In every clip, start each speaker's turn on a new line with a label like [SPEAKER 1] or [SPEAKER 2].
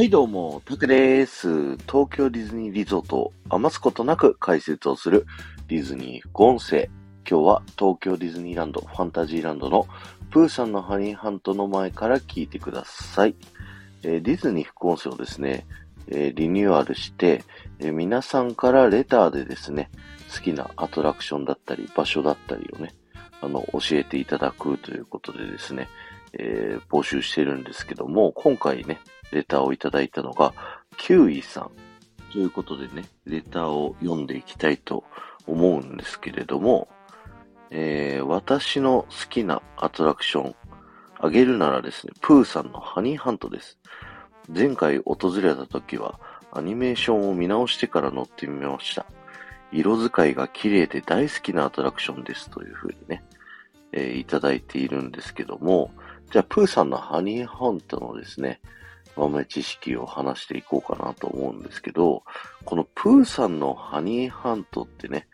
[SPEAKER 1] はいどうも、タクです。東京ディズニーリゾートを余すことなく解説をするディズニー副音声。今日は東京ディズニーランドファンタジーランドのプーさんのハニーハントの前から聞いてください。えー、ディズニー副音声をですね、えー、リニューアルして、えー、皆さんからレターでですね、好きなアトラクションだったり場所だったりをね、あの、教えていただくということでですね、え、募集してるんですけども、今回ね、レターをいただいたのが、キウイさん。ということでね、レターを読んでいきたいと思うんですけれども、えー、私の好きなアトラクション、あげるならですね、プーさんのハニーハントです。前回訪れた時は、アニメーションを見直してから乗ってみました。色使いが綺麗で大好きなアトラクションですというふうにね、えー、いただいているんですけども、じゃあ、プーさんのハニーハントのですね、豆知識を話していこうかなと思うんですけど、このプーさんのハニーハントってね、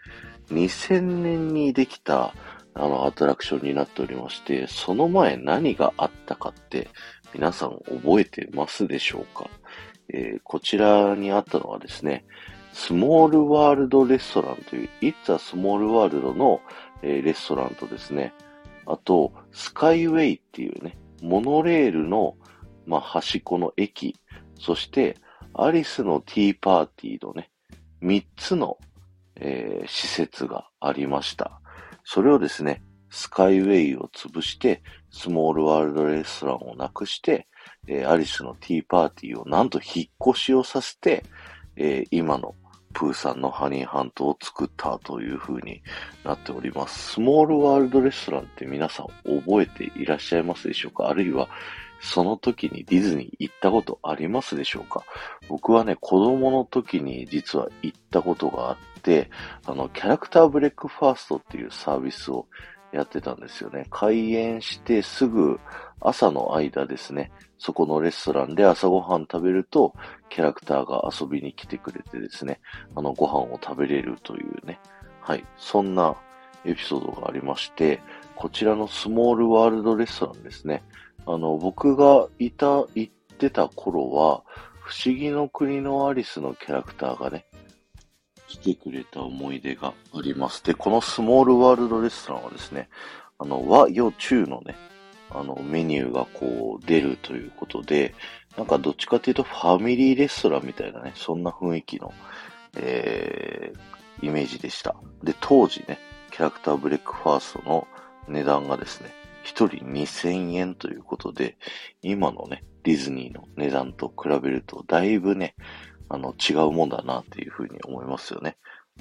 [SPEAKER 1] 2000年にできたあのアトラクションになっておりまして、その前何があったかって皆さん覚えてますでしょうか、えー、こちらにあったのはですね、スモールワールドレストランという、It's a Small World の、えー、レストランとですね、あと、スカイウェイっていうね、モノレールのまあ、端っこの駅、そして、アリスのティーパーティーのね、三つの、えー、施設がありました。それをですね、スカイウェイを潰して、スモールワールドレストランをなくして、えー、アリスのティーパーティーをなんと引っ越しをさせて、えー、今のプーさんのハニーハントを作ったという風になっております。スモールワールドレストランって皆さん覚えていらっしゃいますでしょうか？あるいはその時にディズニー行ったことありますでしょうか？僕はね、子供の時に実は行ったことがあって、あの、キャラクターブレックファーストっていうサービスをやってたんですよね。開園してすぐ朝の間ですね、そこのレストランで朝ごはん食べると、キャラクターが遊びに来てくれてですね、あの、ご飯を食べれるというね、はい、そんなエピソードがありまして、こちらのスモールワールドレストランですね、あの、僕がいた、行ってた頃は、不思議の国のアリスのキャラクターがね、来てくれた思い出があります。で、このスモールワールドレストランはですね、あの、和、洋、中のね、あの、メニューがこう出るということで、なんかどっちかというとファミリーレストランみたいなね、そんな雰囲気の、えー、イメージでした。で、当時ね、キャラクターブレックファーストの値段がですね、一人2000円ということで、今のね、ディズニーの値段と比べると、だいぶね、あの、違うもんだなっていうふうに思いますよね。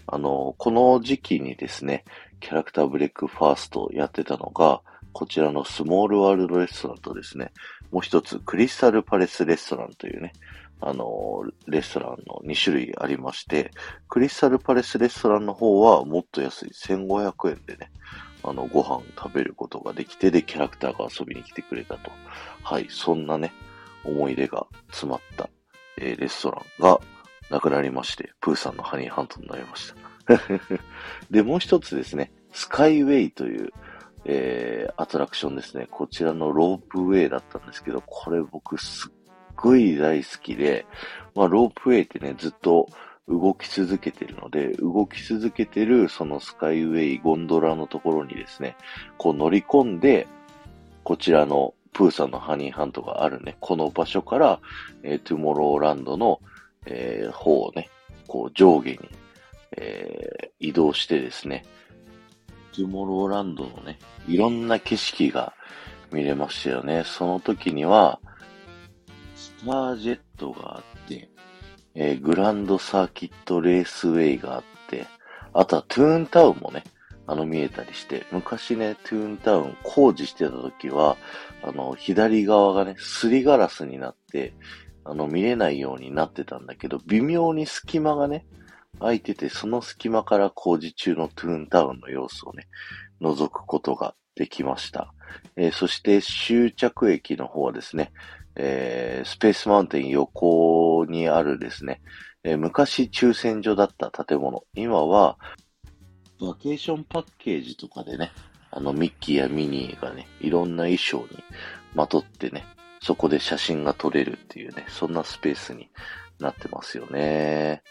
[SPEAKER 1] あの、この時期にですね、キャラクターブレックファーストをやってたのが、こちらのスモールワールドレストランとですね、もう一つクリスタルパレスレストランというね、あの、レストランの2種類ありまして、クリスタルパレスレストランの方はもっと安い1500円でね、あの、ご飯食べることができて、で、キャラクターが遊びに来てくれたと。はい、そんなね、思い出が詰まった、えー、レストランがなくなりまして、プーさんのハニーハントになりました。で、もう一つですね、スカイウェイという、えー、アトラクションですね。こちらのロープウェイだったんですけど、これ僕すっごい大好きで、まあ、ロープウェイってね、ずっと動き続けてるので、動き続けてるそのスカイウェイゴンドラのところにですね、こう乗り込んで、こちらのプーさんのハニーハントがあるね、この場所から、えー、トゥモローランドの、えー、方をね、こう上下に、えー、移動してですね、トゥモローランドのね、いろんな景色が見れましたよね。その時には、スタージェットがあって、えー、グランドサーキットレースウェイがあって、あとはトゥーンタウンもね、あの見えたりして、昔ね、トゥーンタウン工事してた時は、あの、左側がね、すりガラスになって、あの、見れないようになってたんだけど、微妙に隙間がね、空いてて、その隙間から工事中のトゥーンタウンの様子をね、覗くことができました。えー、そして終着駅の方はですね、えー、スペースマウンテン横にあるですね、えー、昔抽選所だった建物、今は、バケーションパッケージとかでね、あの、ミッキーやミニーがね、いろんな衣装にまとってね、そこで写真が撮れるっていうね、そんなスペースになってますよね。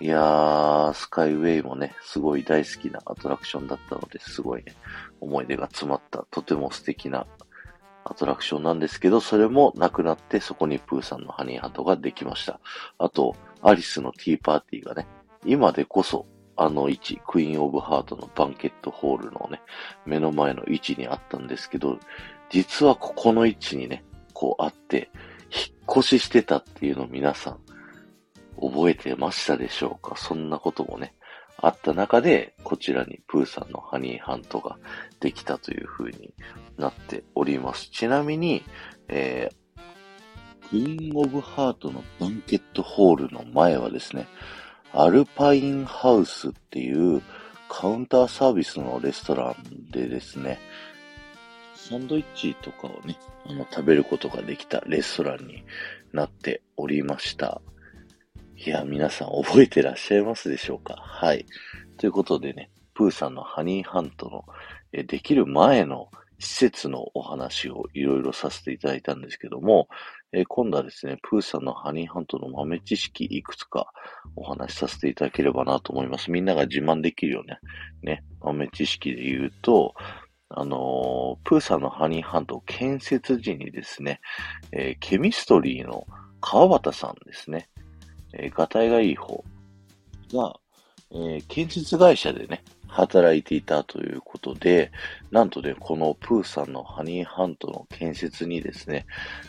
[SPEAKER 1] いやー、スカイウェイもね、すごい大好きなアトラクションだったので、すごいね、思い出が詰まった、とても素敵なアトラクションなんですけど、それもなくなって、そこにプーさんのハニーハントができました。あと、アリスのティーパーティーがね、今でこそ、あの位置、クイーンオブハートのバンケットホールのね、目の前の位置にあったんですけど、実はここの位置にね、こうあって、引っ越ししてたっていうのを皆さん、覚えてましたでしょうか？そんなこともね、あった中で、こちらにプーさんのハニーハントができたという風になっております。ちなみに、えー、クイーンオブハートのバンケットホールの前はですね、アルパインハウスっていうカウンターサービスのレストランでですね、サンドイッチとかをね、あの、食べることができたレストランになっておりました。いや、皆さん覚えてらっしゃいますでしょうか？はい。ということでね、プーさんのハニーハントの、えできる前の施設のお話をいろいろさせていただいたんですけども、え今度はですね、プーさんのハニーハントの豆知識いくつかお話しさせていただければなと思います。みんなが自慢できるよね。ね、豆知識で言うと、あのー、プーさんのハニーハント建設時にですね、えー、ケミストリーの川端さんですね。えー、ガタイがいい方が、えー、建設会社でね、働いていたということで、なんとね、このプーさんのハニーハントの建設にですね、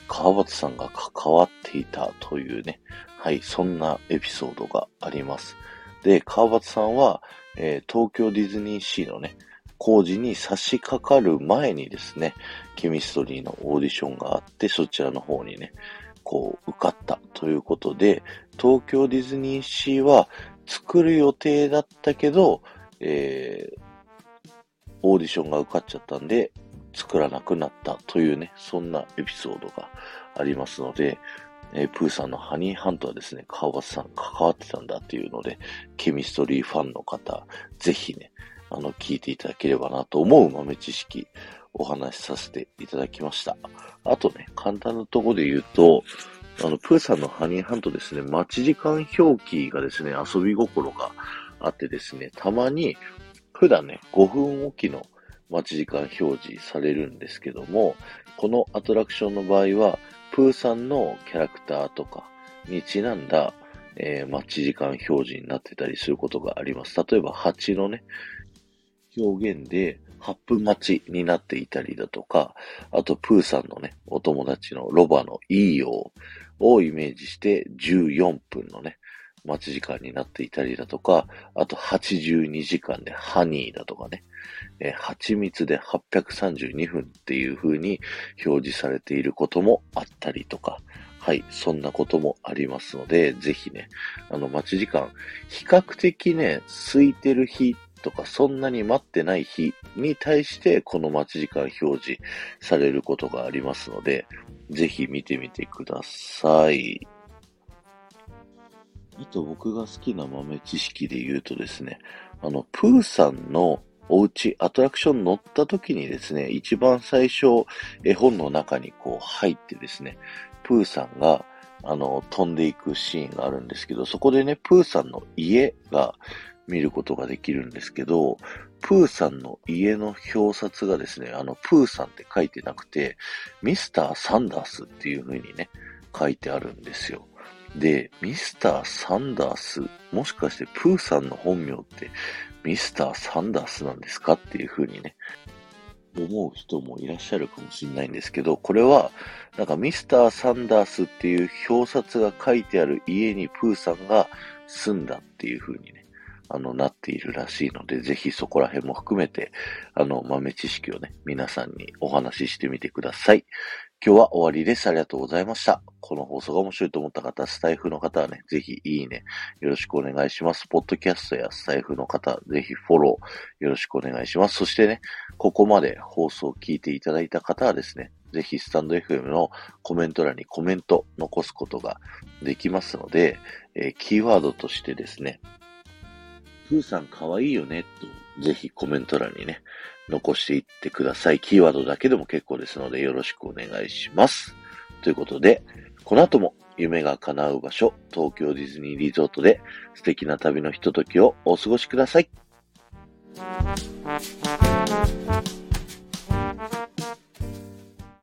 [SPEAKER 1] 川端さんが関わっていたというね、はい、そんなエピソードがあります。で、川端さんは、えー、東京ディズニーシーのね、工事に差し掛かる前にですね、ケミストリーのオーディションがあって、そちらの方にね、こう、受かったということで、東京ディズニーシーは作る予定だったけど、えー、オーディションが受かっちゃったんで、作らなくなったというね、そんなエピソードがありますので、えー、プーさんのハニーハントはですね、川端さん関わってたんだっていうので、ケミストリーファンの方、ぜひね、あの、聞いていただければなと思う豆知識お話しさせていただきました。あとね、簡単なとこで言うと、あの、プーさんのハニーハントですね、待ち時間表記がですね、遊び心があってですね、たまに、普段ね、5分おきの待ち時間表示されるんですけども、このアトラクションの場合は、プーさんのキャラクターとかにちなんだ、えー、待ち時間表示になってたりすることがあります。例えば、蜂のね、表現で、8分待ちになっていたりだとか、あと、プーさんのね、お友達のロバのいいよをイメージして14分のね、待ち時間になっていたりだとか、あと82時間でハニーだとかね、えー、蜂蜜で832分っていう風に表示されていることもあったりとか、はい、そんなこともありますので、ぜひね、あの待ち時間、比較的ね、空いてる日とかそんなに待ってない日に対してこの待ち時間表示されることがありますので、ぜひ見てみてください。あと僕が好きな豆知識で言うとですね、あの、プーさんのお家、アトラクション乗った時にですね、一番最初、絵本の中にこう入ってですね、プーさんが、あの、飛んでいくシーンがあるんですけど、そこでね、プーさんの家が見ることができるんですけど、プーさんの家の表札がですね、あの、プーさんって書いてなくて、ミスター・サンダースっていう風にね、書いてあるんですよ。で、ミスター・サンダース、もしかしてプーさんの本名ってミスター・サンダースなんですかっていう風にね、思う人もいらっしゃるかもしれないんですけど、これは、なんかミスター・サンダースっていう表札が書いてある家にプーさんが住んだっていう風にね、あの、なっているらしいので、ぜひそこら辺も含めて、あの、豆知識をね、皆さんにお話ししてみてください。今日は終わりです。ありがとうございました。この放送が面白いと思った方、スタイフの方はね、ぜひいいね、よろしくお願いします。ポッドキャストやスタイフの方、ぜひフォローよろしくお願いします。そしてね、ここまで放送を聞いていただいた方はですね、ぜひスタンド FM のコメント欄にコメント残すことができますので、えー、キーワードとしてですね、プーさん可愛いよね、と、ぜひコメント欄にね、残していってください。キーワードだけでも結構ですので、よろしくお願いします。ということで、この後も夢が叶う場所、東京ディズニーリゾートで素敵な旅のひとときをお過ごしください。